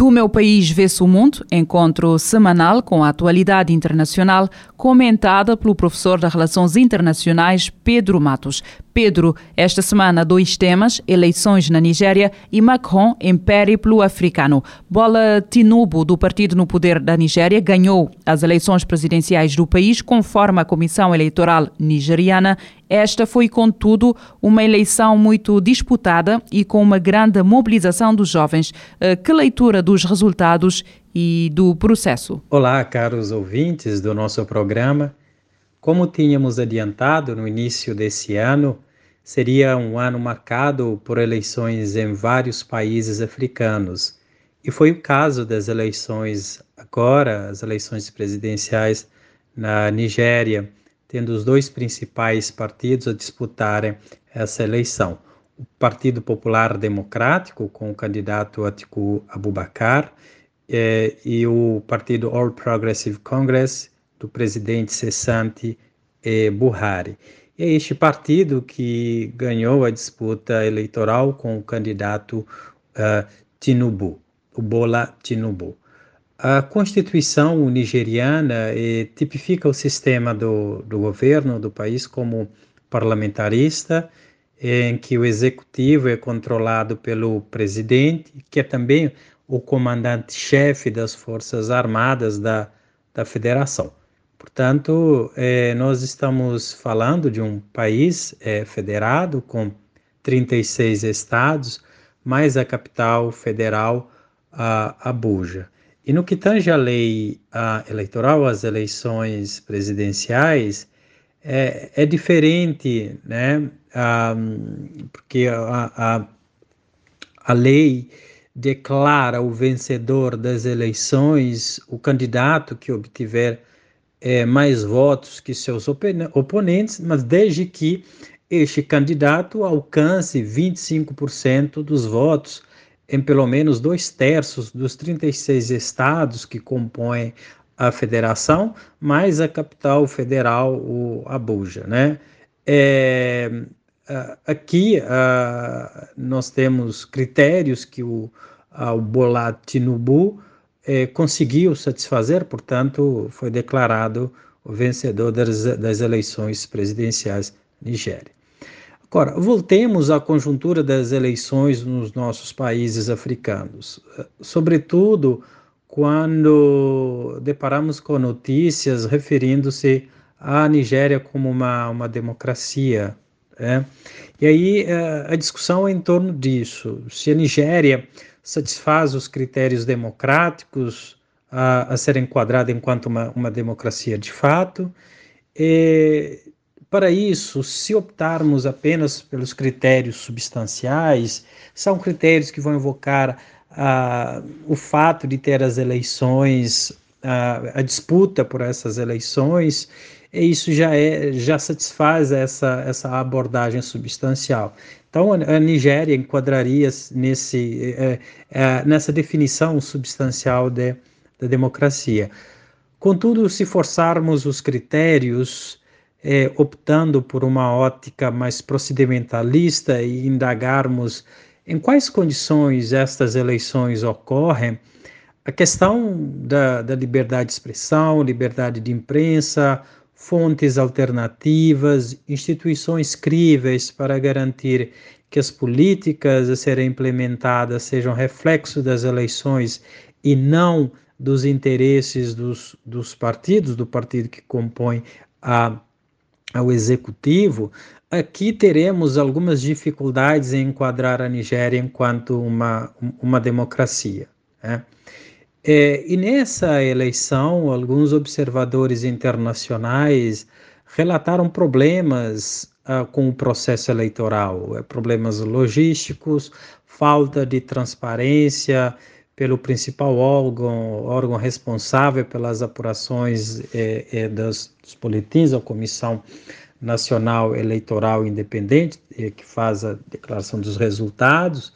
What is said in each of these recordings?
Do meu país vê-se o mundo, encontro semanal com a atualidade internacional, comentada pelo professor de Relações Internacionais Pedro Matos. Pedro, esta semana dois temas, eleições na Nigéria e Macron em périplo africano. Bola Tinubu, do partido no poder da Nigéria, ganhou as eleições presidenciais do país, conforme a Comissão Eleitoral Nigeriana. Esta foi, contudo, uma eleição muito disputada e com uma grande mobilização dos jovens. Eh, que leitura dos resultados e do processo? Olá, caros ouvintes do nosso programa. Como tínhamos adiantado no início desse ano, seria um ano marcado por eleições em vários países africanos. E foi o caso das eleições agora, as eleições presidenciais na Nigéria, tendo os dois principais partidos a disputarem essa eleição. O Partido Popular Democrático, com o candidato Atiku Abubakar, eh, e o Partido All Progressive Congress, do presidente cessante Buhari. E é este partido que ganhou a disputa eleitoral com o candidato uh, Tinubu, o Bola Tinubu. A Constituição nigeriana eh, tipifica o sistema do, do governo do país como parlamentarista, em que o executivo é controlado pelo presidente, que é também o comandante-chefe das Forças Armadas da, da Federação. Portanto, é, nós estamos falando de um país é, federado com 36 estados, mais a capital federal, a Abuja. E no que tange a lei a eleitoral, as eleições presidenciais, é, é diferente, né? Ah, porque a, a, a lei declara o vencedor das eleições, o candidato que obtiver é, mais votos que seus oponentes, mas desde que este candidato alcance 25% dos votos em pelo menos dois terços dos 36 estados que compõem a federação, mais a capital federal, o Abuja, né? É, aqui nós temos critérios que o, o Bola Tinubu eh, conseguiu satisfazer, portanto, foi declarado o vencedor das, das eleições presidenciais Nigéria. Agora, voltemos à conjuntura das eleições nos nossos países africanos, sobretudo quando deparamos com notícias referindo-se à Nigéria como uma, uma democracia. Né? E aí eh, a discussão é em torno disso. Se a Nigéria satisfaz os critérios democráticos a, a ser enquadrada enquanto uma, uma democracia de fato. E, para isso, se optarmos apenas pelos critérios substanciais, são critérios que vão invocar ah, o fato de ter as eleições, ah, a disputa por essas eleições, e isso já, é, já satisfaz essa, essa abordagem substancial. Então, a Nigéria enquadraria nesse, é, é, nessa definição substancial de, da democracia. Contudo, se forçarmos os critérios, é, optando por uma ótica mais procedimentalista e indagarmos em quais condições estas eleições ocorrem, a questão da, da liberdade de expressão, liberdade de imprensa, fontes alternativas, instituições críveis para garantir que as políticas a serem implementadas sejam reflexo das eleições e não dos interesses dos, dos partidos, do partido que compõe a, ao executivo, aqui teremos algumas dificuldades em enquadrar a Nigéria enquanto uma, uma democracia. Né? É, e nessa eleição, alguns observadores internacionais relataram problemas uh, com o processo eleitoral, é problemas logísticos, falta de transparência pelo principal órgão, órgão responsável pelas apurações eh, eh, das, dos boletins, a Comissão Nacional Eleitoral Independente, eh, que faz a declaração dos resultados,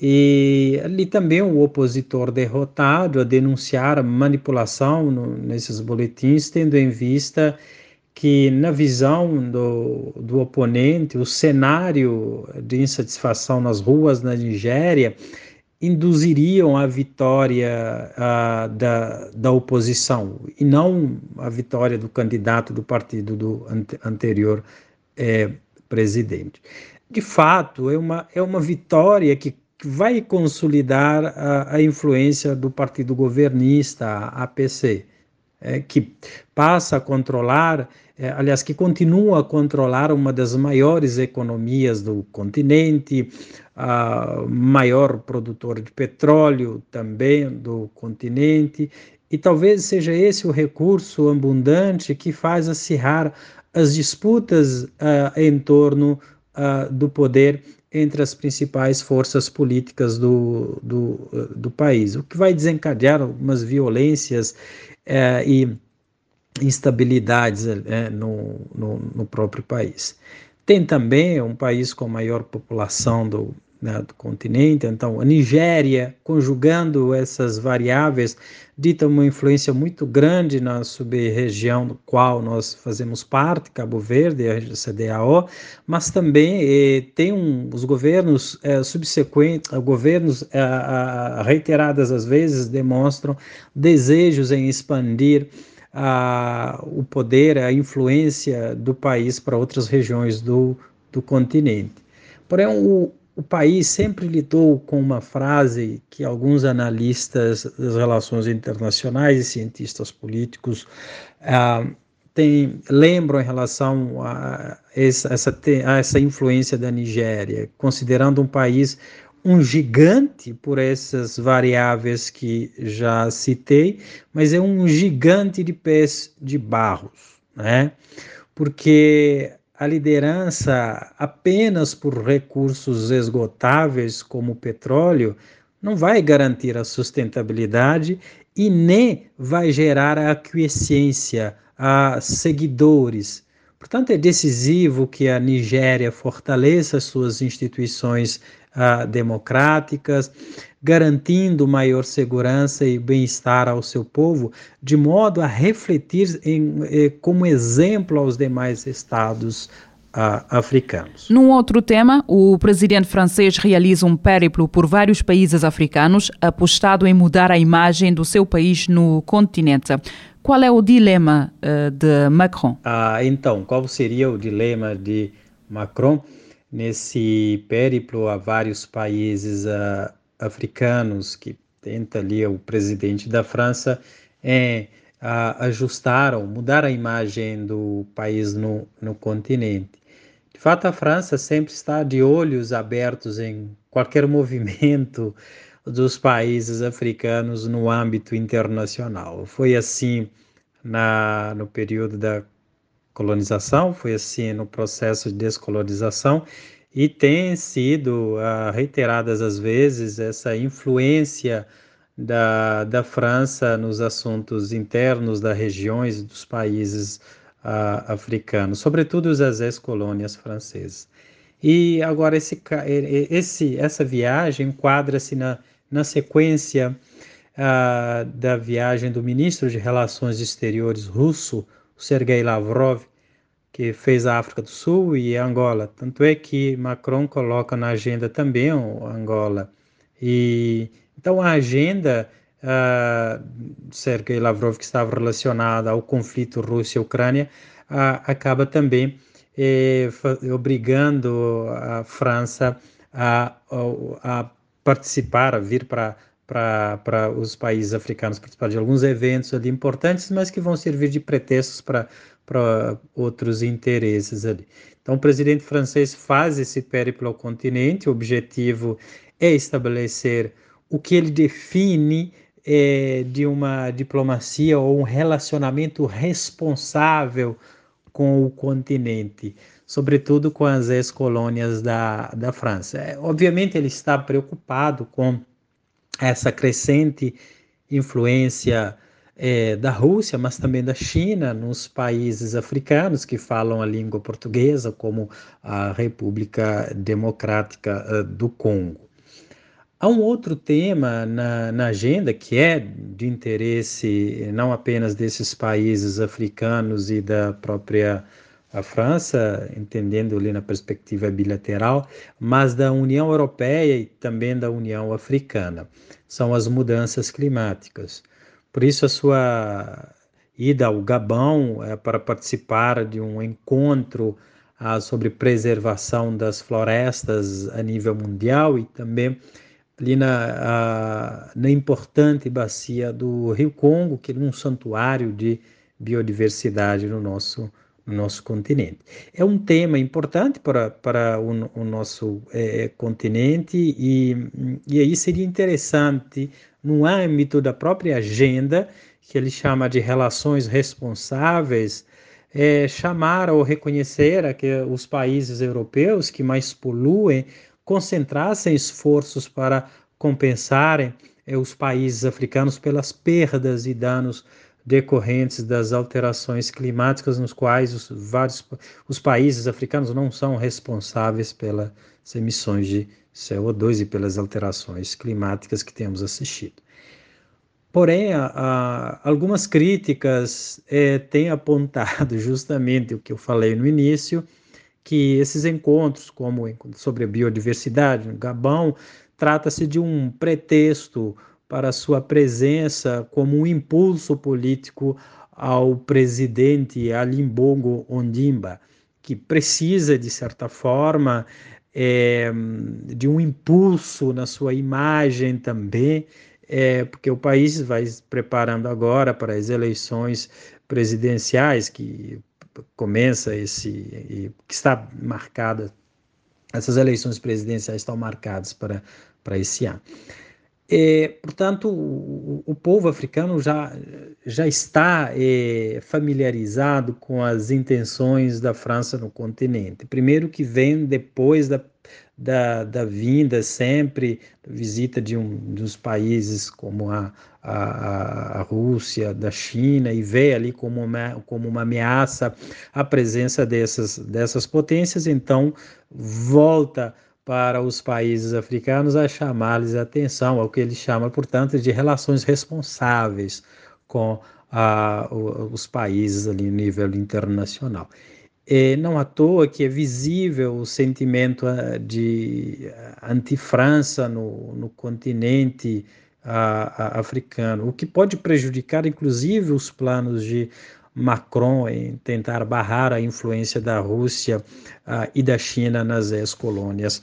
e ali também o opositor derrotado a denunciar a manipulação no, nesses boletins, tendo em vista que, na visão do, do oponente, o cenário de insatisfação nas ruas na Nigéria induziriam a vitória da, da oposição e não a vitória do candidato do partido do ante, anterior eh, presidente. De fato, é uma, é uma vitória que vai consolidar a, a influência do partido governista, a APC, é, que passa a controlar, é, aliás, que continua a controlar uma das maiores economias do continente, a maior produtor de petróleo também do continente, e talvez seja esse o recurso abundante que faz acirrar as disputas uh, em torno uh, do poder entre as principais forças políticas do, do, do país, o que vai desencadear algumas violências é, e instabilidades é, no, no, no, próprio país. Tem também um país com maior população do, né, do continente. Então, a Nigéria, conjugando essas variáveis, dita uma influência muito grande na sub-região do qual nós fazemos parte, Cabo Verde, a CDAO, mas também eh, tem um, os governos eh, subsequentes, governos eh, reiteradas às vezes demonstram desejos em expandir a, o poder, a influência do país para outras regiões do, do continente. Porém, o, o país sempre lidou com uma frase que alguns analistas das relações internacionais e cientistas políticos ah, tem, lembram em relação a essa, essa, a essa influência da Nigéria, considerando um país um gigante por essas variáveis que já citei, mas é um gigante de pés de barros, né? Porque a liderança apenas por recursos esgotáveis como o petróleo não vai garantir a sustentabilidade e nem vai gerar a aquiescência a seguidores. Portanto, é decisivo que a Nigéria fortaleça suas instituições uh, democráticas, garantindo maior segurança e bem-estar ao seu povo, de modo a refletir em, eh, como exemplo aos demais estados Uh, africanos. Num outro tema, o presidente francês realiza um périplo por vários países africanos, apostado em mudar a imagem do seu país no continente. Qual é o dilema uh, de Macron? Ah, então, qual seria o dilema de Macron nesse périplo a vários países uh, africanos que tenta ali o presidente da França é uh, ajustar ou mudar a imagem do país no, no continente? De fato, a França sempre está de olhos abertos em qualquer movimento dos países africanos no âmbito internacional. Foi assim na, no período da colonização, foi assim no processo de descolonização e tem sido uh, reiteradas às vezes essa influência da, da França nos assuntos internos das regiões dos países uh, africanos, sobretudo as ex-colônias francesas. E agora esse, esse, essa viagem enquadra-se na, na sequência uh, da viagem do ministro de Relações Exteriores russo, Sergei Lavrov, que fez a África do Sul e Angola. Tanto é que Macron coloca na agenda também Angola. E então a agenda uh, Sergei Lavrov que estava relacionada ao conflito Rússia-Ucrânia uh, acaba também eh, obrigando a França a, a, a participar, a vir para para os países africanos participar de alguns eventos ali importantes, mas que vão servir de pretextos para outros interesses ali. Então, o presidente francês faz esse périplo ao continente, o objetivo é estabelecer o que ele define é, de uma diplomacia ou um relacionamento responsável com o continente, sobretudo com as ex-colônias da, da França. É, obviamente, ele está preocupado com essa crescente influência é, da Rússia, mas também da China, nos países africanos que falam a língua portuguesa, como a República Democrática eh, do Congo. Há um outro tema na, na, agenda que é de interesse não apenas desses países africanos e da própria a França, entendendo ali na perspectiva bilateral, mas da União Europeia e também da União Africana. São as mudanças climáticas. Por isso, a sua ida ao Gabão é para participar de um encontro ah, sobre preservação das florestas a nível mundial e também ali na, a, na importante bacia do Rio Congo, que é um santuário de biodiversidade no nosso no nosso continente. É um tema importante para, para o, o nosso é, continente e, e aí seria interessante, no âmbito da própria agenda, que ele chama de relações responsáveis, é, chamar ou reconhecer a que os países europeus que mais poluem concentrassem esforços para compensarem é, os países africanos pelas perdas e danos decorrentes das alterações climáticas nos quais os vários os países africanos não são responsáveis pelas emissões de CO2 e pelas alterações climáticas que temos assistido. Porém, a, a, algumas críticas é, têm apontado justamente o que eu falei no início, que esses encontros, como sobre a biodiversidade no Gabão, trata-se de um pretexto para sua presença como um impulso político ao presidente Ali Bongo Ondimba, que precisa, de certa forma, é, de um impulso na sua imagem também, é, porque o país vai se preparando agora para as eleições presidenciais que começa esse que está marcada essas eleições presidenciais estão marcadas para para esse ano. É, portanto, o, o, povo africano já, já está é, familiarizado com as intenções da França no continente. Primeiro que vem depois da, da, da vinda sempre, da visita de um dos países como a, a, a Rússia, da China, e vê ali como uma, como uma ameaça a presença dessas, dessas potências, então volta para os países africanos a chamar-lhes a atenção, ao que ele chama, portanto, de relações responsáveis com os países ali no nível internacional. E não à toa que é visível o sentimento ah, de anti-França no, no continente africano, o que pode prejudicar, inclusive, os planos de Macron em tentar barrar a influência da Rússia e da China nas ex-colônias